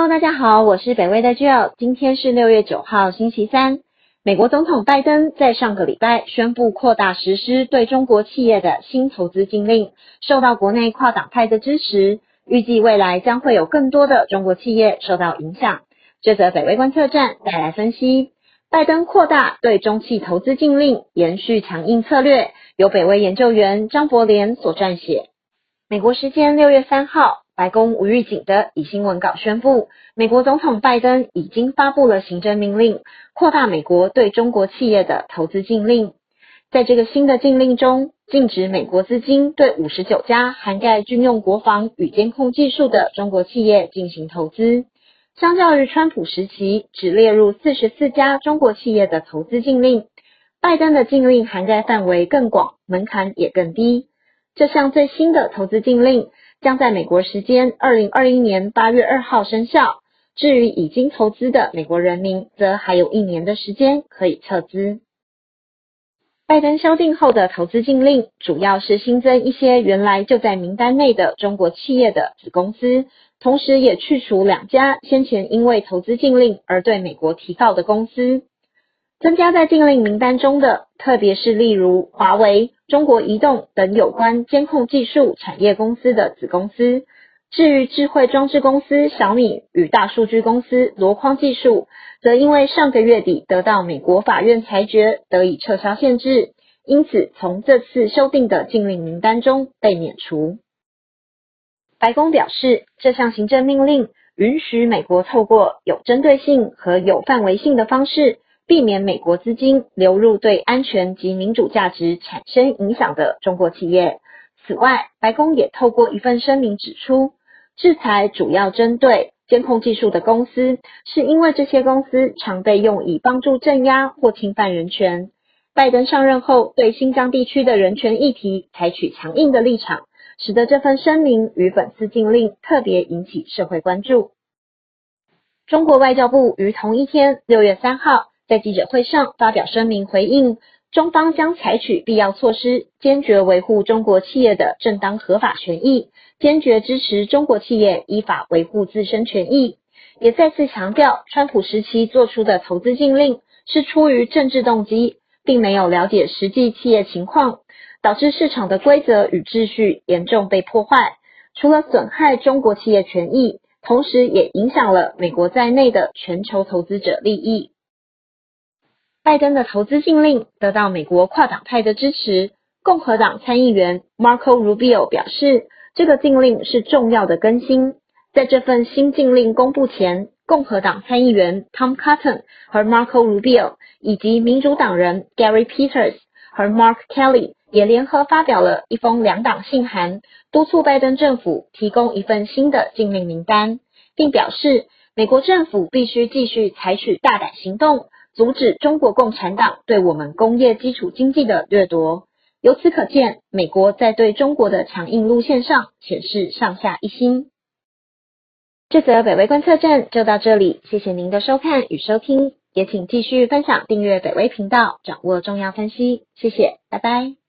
Hello，大家好，我是北威的 Jill。今天是六月九号，星期三。美国总统拜登在上个礼拜宣布扩大实施对中国企业的新投资禁令，受到国内跨党派的支持，预计未来将会有更多的中国企业受到影响。这则北威观测站带来分析：拜登扩大对中企投资禁令，延续强硬策略。由北威研究员张伯廉所撰写。美国时间六月三号。白宫无预警的以新闻稿宣布，美国总统拜登已经发布了行政命令，扩大美国对中国企业的投资禁令。在这个新的禁令中，禁止美国资金对五十九家涵盖军用国防与监控技术的中国企业进行投资。相较于川普时期只列入四十四家中国企业的投资禁令，拜登的禁令涵盖范围更广，门槛也更低。这项最新的投资禁令。将在美国时间二零二一年八月二号生效。至于已经投资的美国人民，则还有一年的时间可以撤资。拜登修订后的投资禁令，主要是新增一些原来就在名单内的中国企业的子公司，同时也去除两家先前因为投资禁令而对美国提告的公司。增加在禁令名单中的，特别是例如华为、中国移动等有关监控技术产业公司的子公司。至于智慧装置公司小米与大数据公司箩筐技术，则因为上个月底得到美国法院裁决，得以撤销限制，因此从这次修订的禁令名单中被免除。白宫表示，这项行政命令允许美国透过有针对性和有范围性的方式。避免美国资金流入对安全及民主价值产生影响的中国企业。此外，白宫也透过一份声明指出，制裁主要针对监控技术的公司，是因为这些公司常被用以帮助镇压或侵犯人权。拜登上任后，对新疆地区的人权议题采取强硬的立场，使得这份声明与本次禁令特别引起社会关注。中国外交部于同一天，六月三号。在记者会上发表声明回应，中方将采取必要措施，坚决维护中国企业的正当合法权益，坚决支持中国企业依法维护自身权益。也再次强调，川普时期做出的投资禁令是出于政治动机，并没有了解实际企业情况，导致市场的规则与秩序严重被破坏。除了损害中国企业权益，同时也影响了美国在内的全球投资者利益。拜登的投资禁令得到美国跨党派的支持。共和党参议员 Marco Rubio 表示，这个禁令是重要的更新。在这份新禁令公布前，共和党参议员 Tom Cotton 和 Marco Rubio 以及民主党人 Gary Peters 和 Mark Kelly 也联合发表了一封两党信函，督促拜登政府提供一份新的禁令名单，并表示美国政府必须继续采取大胆行动。阻止中国共产党对我们工业基础经济的掠夺。由此可见，美国在对中国的强硬路线上显示上下一心。这则北威观测站就到这里，谢谢您的收看与收听，也请继续分享、订阅北威频道，掌握重要分析。谢谢，拜拜。